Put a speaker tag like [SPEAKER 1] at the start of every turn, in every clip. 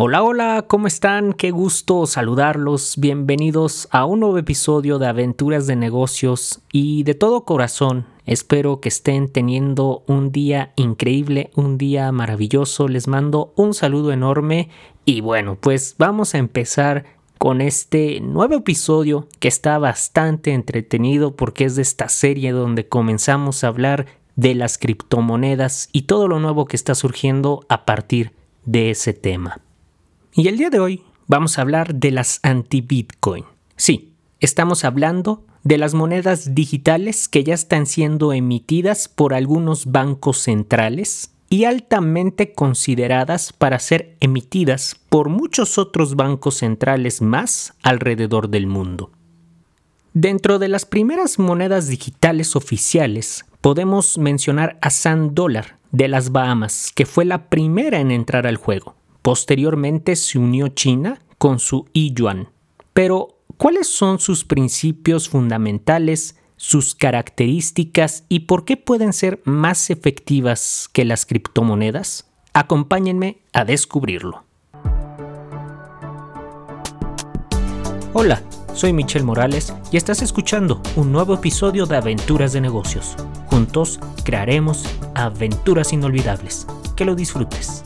[SPEAKER 1] Hola, hola, ¿cómo están? Qué gusto saludarlos. Bienvenidos a un nuevo episodio de Aventuras de Negocios y de todo corazón espero que estén teniendo un día increíble, un día maravilloso. Les mando un saludo enorme y bueno, pues vamos a empezar con este nuevo episodio que está bastante entretenido porque es de esta serie donde comenzamos a hablar de las criptomonedas y todo lo nuevo que está surgiendo a partir de ese tema. Y el día de hoy vamos a hablar de las anti-Bitcoin. Sí, estamos hablando de las monedas digitales que ya están siendo emitidas por algunos bancos centrales y altamente consideradas para ser emitidas por muchos otros bancos centrales más alrededor del mundo. Dentro de las primeras monedas digitales oficiales podemos mencionar a Sand Dollar de las Bahamas, que fue la primera en entrar al juego. Posteriormente se unió China con su yuan. Pero, ¿cuáles son sus principios fundamentales, sus características y por qué pueden ser más efectivas que las criptomonedas? Acompáñenme a descubrirlo. Hola, soy Michelle Morales y estás escuchando un nuevo episodio de Aventuras de Negocios. Juntos crearemos aventuras inolvidables. Que lo disfrutes.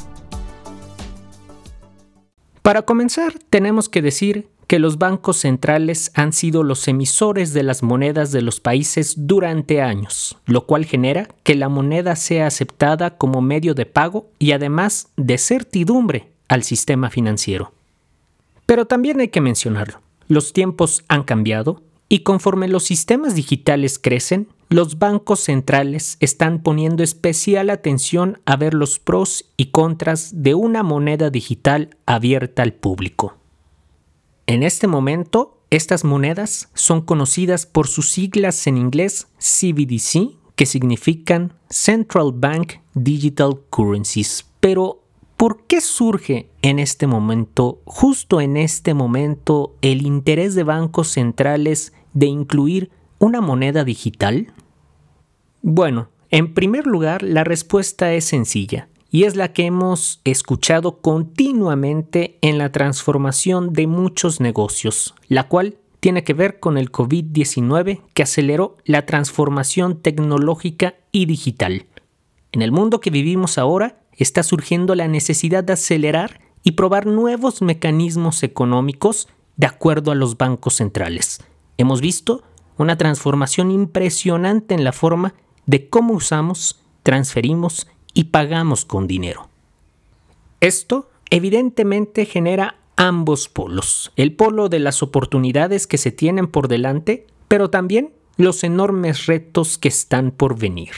[SPEAKER 1] Para comenzar, tenemos que decir que los bancos centrales han sido los emisores de las monedas de los países durante años, lo cual genera que la moneda sea aceptada como medio de pago y además de certidumbre al sistema financiero. Pero también hay que mencionarlo, los tiempos han cambiado y conforme los sistemas digitales crecen, los bancos centrales están poniendo especial atención a ver los pros y contras de una moneda digital abierta al público. En este momento, estas monedas son conocidas por sus siglas en inglés CBDC, que significan Central Bank Digital Currencies. Pero, ¿por qué surge en este momento, justo en este momento, el interés de bancos centrales de incluir una moneda digital? Bueno, en primer lugar, la respuesta es sencilla y es la que hemos escuchado continuamente en la transformación de muchos negocios, la cual tiene que ver con el COVID-19 que aceleró la transformación tecnológica y digital. En el mundo que vivimos ahora está surgiendo la necesidad de acelerar y probar nuevos mecanismos económicos de acuerdo a los bancos centrales. Hemos visto una transformación impresionante en la forma de cómo usamos, transferimos y pagamos con dinero. Esto evidentemente genera ambos polos, el polo de las oportunidades que se tienen por delante, pero también los enormes retos que están por venir.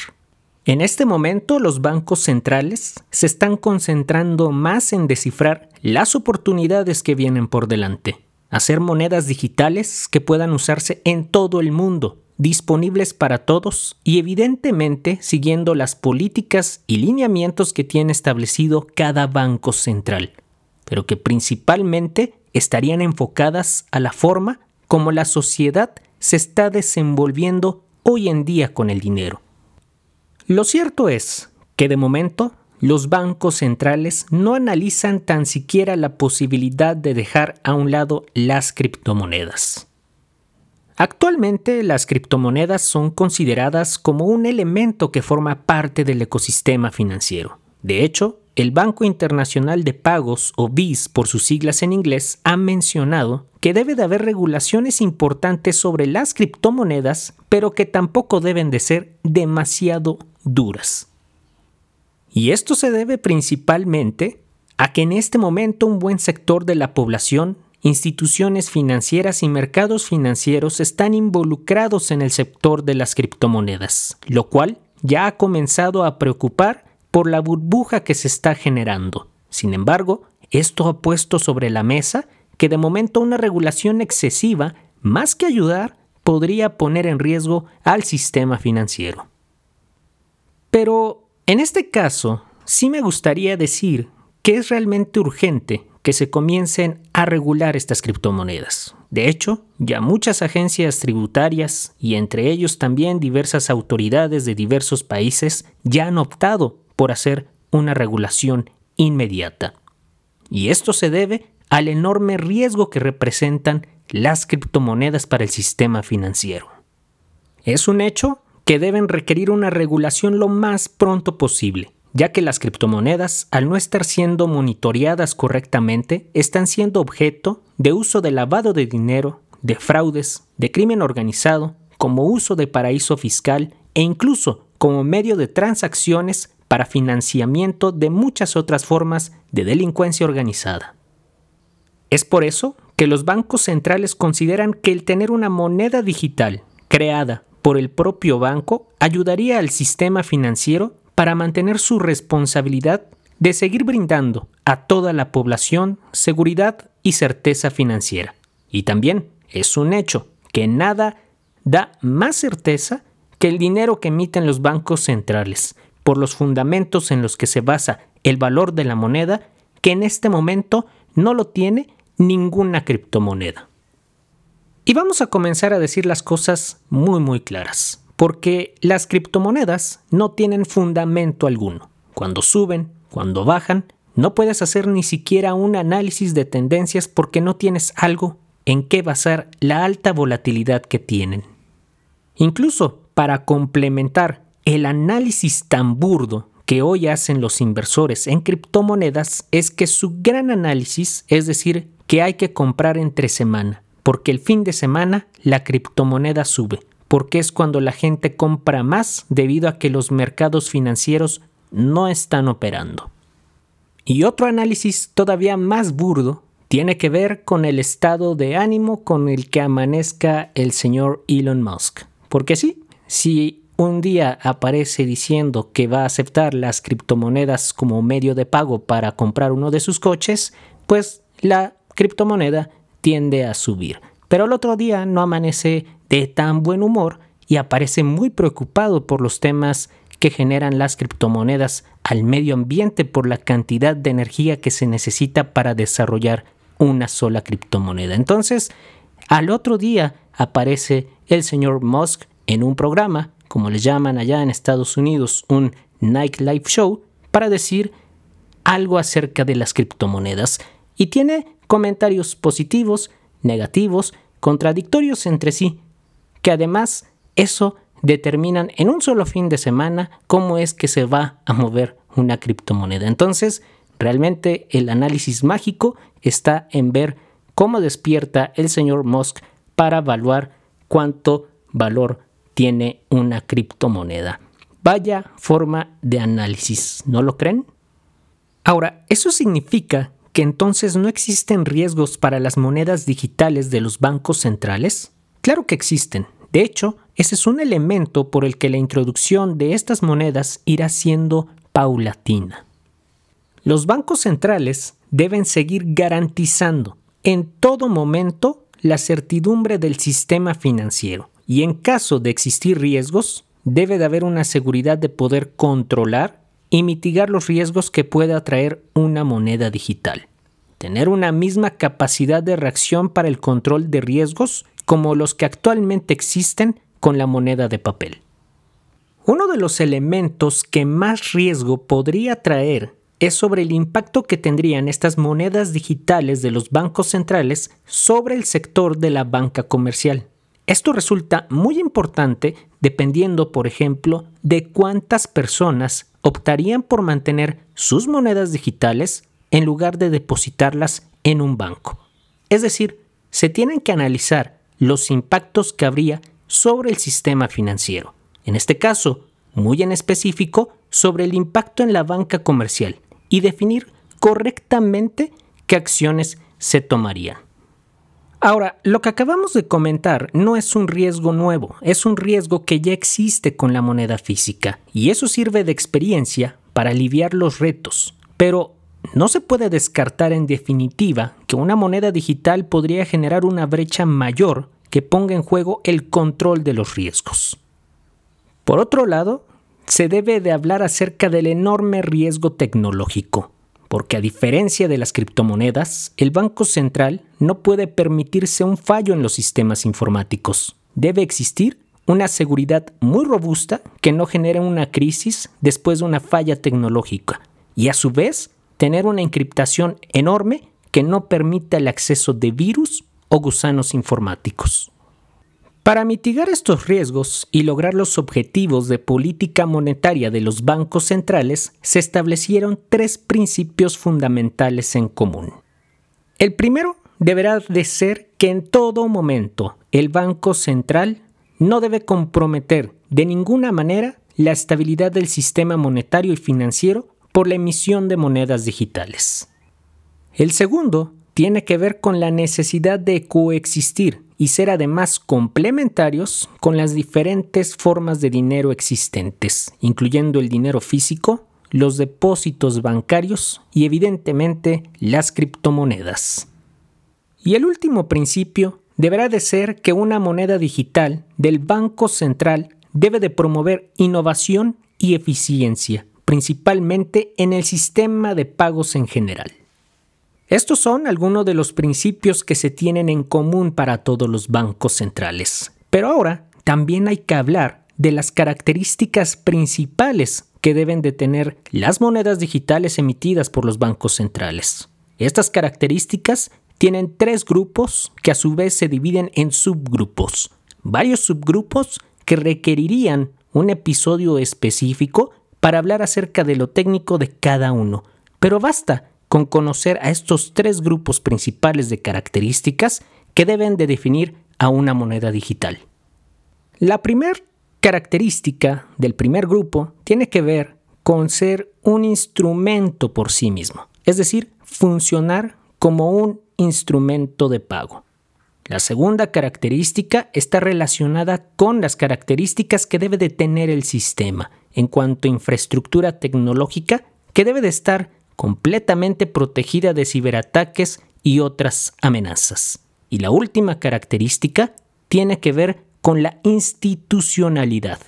[SPEAKER 1] En este momento los bancos centrales se están concentrando más en descifrar las oportunidades que vienen por delante, hacer monedas digitales que puedan usarse en todo el mundo, disponibles para todos y evidentemente siguiendo las políticas y lineamientos que tiene establecido cada banco central, pero que principalmente estarían enfocadas a la forma como la sociedad se está desenvolviendo hoy en día con el dinero. Lo cierto es que de momento los bancos centrales no analizan tan siquiera la posibilidad de dejar a un lado las criptomonedas. Actualmente las criptomonedas son consideradas como un elemento que forma parte del ecosistema financiero. De hecho, el Banco Internacional de Pagos, o BIS por sus siglas en inglés, ha mencionado que debe de haber regulaciones importantes sobre las criptomonedas, pero que tampoco deben de ser demasiado duras. Y esto se debe principalmente a que en este momento un buen sector de la población instituciones financieras y mercados financieros están involucrados en el sector de las criptomonedas, lo cual ya ha comenzado a preocupar por la burbuja que se está generando. Sin embargo, esto ha puesto sobre la mesa que de momento una regulación excesiva, más que ayudar, podría poner en riesgo al sistema financiero. Pero, en este caso, sí me gustaría decir que es realmente urgente que se comiencen a regular estas criptomonedas. De hecho, ya muchas agencias tributarias y entre ellos también diversas autoridades de diversos países ya han optado por hacer una regulación inmediata. y esto se debe al enorme riesgo que representan las criptomonedas para el sistema financiero. Es un hecho que deben requerir una regulación lo más pronto posible, ya que las criptomonedas, al no estar siendo monitoreadas correctamente, están siendo objeto de uso de lavado de dinero, de fraudes, de crimen organizado, como uso de paraíso fiscal e incluso como medio de transacciones para financiamiento de muchas otras formas de delincuencia organizada. Es por eso que los bancos centrales consideran que el tener una moneda digital creada por el propio banco ayudaría al sistema financiero para mantener su responsabilidad de seguir brindando a toda la población seguridad y certeza financiera. Y también es un hecho que nada da más certeza que el dinero que emiten los bancos centrales, por los fundamentos en los que se basa el valor de la moneda, que en este momento no lo tiene ninguna criptomoneda. Y vamos a comenzar a decir las cosas muy muy claras, porque las criptomonedas no tienen fundamento alguno. Cuando suben, cuando bajan, no puedes hacer ni siquiera un análisis de tendencias porque no tienes algo en qué basar la alta volatilidad que tienen. Incluso para complementar el análisis tan burdo que hoy hacen los inversores en criptomonedas es que su gran análisis, es decir, que hay que comprar entre semana, porque el fin de semana la criptomoneda sube, porque es cuando la gente compra más debido a que los mercados financieros no están operando. Y otro análisis todavía más burdo tiene que ver con el estado de ánimo con el que amanezca el señor Elon Musk. Porque sí, si un día aparece diciendo que va a aceptar las criptomonedas como medio de pago para comprar uno de sus coches, pues la criptomoneda tiende a subir. Pero el otro día no amanece de tan buen humor y aparece muy preocupado por los temas que generan las criptomonedas al medio ambiente por la cantidad de energía que se necesita para desarrollar una sola criptomoneda. Entonces, al otro día aparece el señor Musk en un programa, como le llaman allá en Estados Unidos, un nightlife show, para decir algo acerca de las criptomonedas y tiene comentarios positivos, negativos, contradictorios entre sí, que además eso determinan en un solo fin de semana cómo es que se va a mover una criptomoneda. Entonces, realmente el análisis mágico está en ver cómo despierta el señor Musk para evaluar cuánto valor tiene una criptomoneda. Vaya forma de análisis, ¿no lo creen? Ahora, eso significa que entonces no existen riesgos para las monedas digitales de los bancos centrales? Claro que existen. De hecho, ese es un elemento por el que la introducción de estas monedas irá siendo paulatina. Los bancos centrales deben seguir garantizando en todo momento la certidumbre del sistema financiero y en caso de existir riesgos, debe de haber una seguridad de poder controlar y mitigar los riesgos que pueda traer una moneda digital. Tener una misma capacidad de reacción para el control de riesgos como los que actualmente existen con la moneda de papel. Uno de los elementos que más riesgo podría traer es sobre el impacto que tendrían estas monedas digitales de los bancos centrales sobre el sector de la banca comercial. Esto resulta muy importante dependiendo, por ejemplo, de cuántas personas optarían por mantener sus monedas digitales en lugar de depositarlas en un banco. Es decir, se tienen que analizar los impactos que habría sobre el sistema financiero. En este caso, muy en específico, sobre el impacto en la banca comercial y definir correctamente qué acciones se tomarían. Ahora, lo que acabamos de comentar no es un riesgo nuevo, es un riesgo que ya existe con la moneda física, y eso sirve de experiencia para aliviar los retos. Pero no se puede descartar en definitiva que una moneda digital podría generar una brecha mayor que ponga en juego el control de los riesgos. Por otro lado, se debe de hablar acerca del enorme riesgo tecnológico porque a diferencia de las criptomonedas, el Banco Central no puede permitirse un fallo en los sistemas informáticos. Debe existir una seguridad muy robusta que no genere una crisis después de una falla tecnológica y a su vez tener una encriptación enorme que no permita el acceso de virus o gusanos informáticos. Para mitigar estos riesgos y lograr los objetivos de política monetaria de los bancos centrales, se establecieron tres principios fundamentales en común. El primero deberá de ser que en todo momento el Banco Central no debe comprometer de ninguna manera la estabilidad del sistema monetario y financiero por la emisión de monedas digitales. El segundo tiene que ver con la necesidad de coexistir y ser además complementarios con las diferentes formas de dinero existentes, incluyendo el dinero físico, los depósitos bancarios y evidentemente las criptomonedas. Y el último principio deberá de ser que una moneda digital del Banco Central debe de promover innovación y eficiencia, principalmente en el sistema de pagos en general. Estos son algunos de los principios que se tienen en común para todos los bancos centrales. Pero ahora también hay que hablar de las características principales que deben de tener las monedas digitales emitidas por los bancos centrales. Estas características tienen tres grupos que a su vez se dividen en subgrupos, varios subgrupos que requerirían un episodio específico para hablar acerca de lo técnico de cada uno. Pero basta con conocer a estos tres grupos principales de características que deben de definir a una moneda digital. La primera característica del primer grupo tiene que ver con ser un instrumento por sí mismo, es decir, funcionar como un instrumento de pago. La segunda característica está relacionada con las características que debe de tener el sistema en cuanto a infraestructura tecnológica que debe de estar completamente protegida de ciberataques y otras amenazas. Y la última característica tiene que ver con la institucionalidad,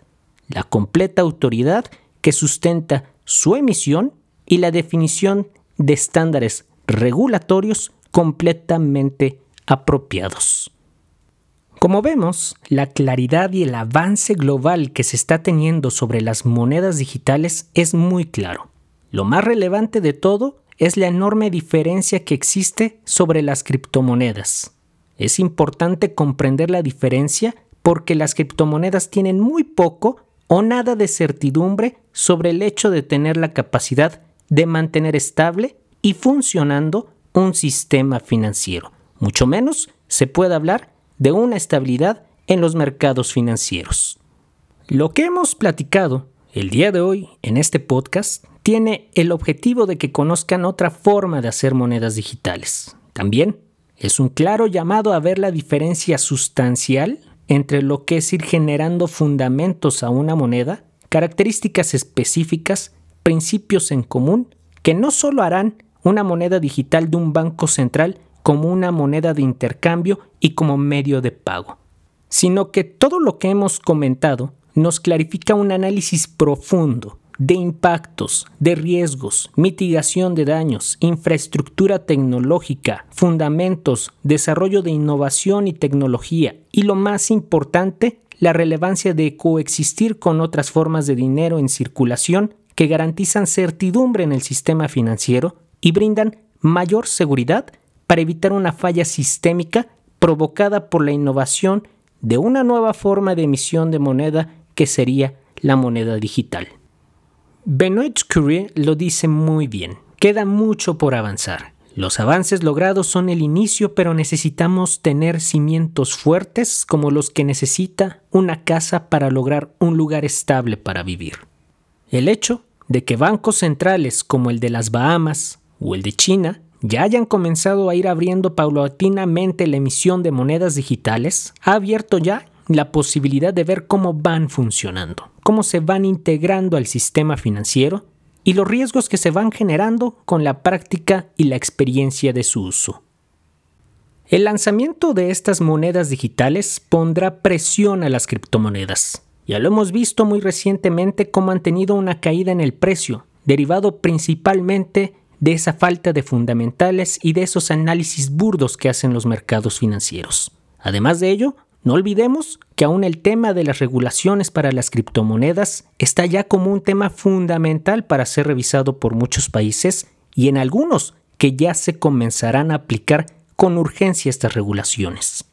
[SPEAKER 1] la completa autoridad que sustenta su emisión y la definición de estándares regulatorios completamente apropiados. Como vemos, la claridad y el avance global que se está teniendo sobre las monedas digitales es muy claro. Lo más relevante de todo es la enorme diferencia que existe sobre las criptomonedas. Es importante comprender la diferencia porque las criptomonedas tienen muy poco o nada de certidumbre sobre el hecho de tener la capacidad de mantener estable y funcionando un sistema financiero. Mucho menos se puede hablar de una estabilidad en los mercados financieros. Lo que hemos platicado el día de hoy en este podcast tiene el objetivo de que conozcan otra forma de hacer monedas digitales. También es un claro llamado a ver la diferencia sustancial entre lo que es ir generando fundamentos a una moneda, características específicas, principios en común, que no solo harán una moneda digital de un banco central como una moneda de intercambio y como medio de pago, sino que todo lo que hemos comentado nos clarifica un análisis profundo de impactos, de riesgos, mitigación de daños, infraestructura tecnológica, fundamentos, desarrollo de innovación y tecnología y lo más importante, la relevancia de coexistir con otras formas de dinero en circulación que garantizan certidumbre en el sistema financiero y brindan mayor seguridad para evitar una falla sistémica provocada por la innovación de una nueva forma de emisión de moneda que sería la moneda digital. Benoit Curie lo dice muy bien. Queda mucho por avanzar. Los avances logrados son el inicio, pero necesitamos tener cimientos fuertes como los que necesita una casa para lograr un lugar estable para vivir. El hecho de que bancos centrales como el de las Bahamas o el de China ya hayan comenzado a ir abriendo paulatinamente la emisión de monedas digitales ha abierto ya la posibilidad de ver cómo van funcionando, cómo se van integrando al sistema financiero y los riesgos que se van generando con la práctica y la experiencia de su uso. El lanzamiento de estas monedas digitales pondrá presión a las criptomonedas. Ya lo hemos visto muy recientemente cómo han tenido una caída en el precio, derivado principalmente de esa falta de fundamentales y de esos análisis burdos que hacen los mercados financieros. Además de ello, no olvidemos que aún el tema de las regulaciones para las criptomonedas está ya como un tema fundamental para ser revisado por muchos países y en algunos que ya se comenzarán a aplicar con urgencia estas regulaciones.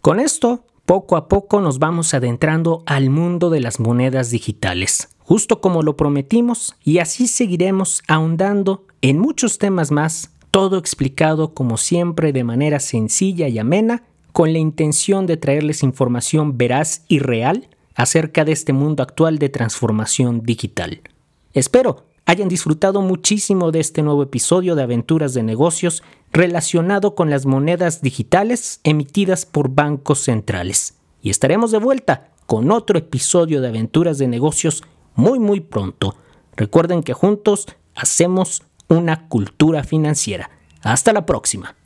[SPEAKER 1] Con esto, poco a poco nos vamos adentrando al mundo de las monedas digitales, justo como lo prometimos, y así seguiremos ahondando en muchos temas más, todo explicado como siempre de manera sencilla y amena, con la intención de traerles información veraz y real acerca de este mundo actual de transformación digital. Espero hayan disfrutado muchísimo de este nuevo episodio de Aventuras de Negocios relacionado con las monedas digitales emitidas por bancos centrales. Y estaremos de vuelta con otro episodio de Aventuras de Negocios muy muy pronto. Recuerden que juntos hacemos una cultura financiera. Hasta la próxima.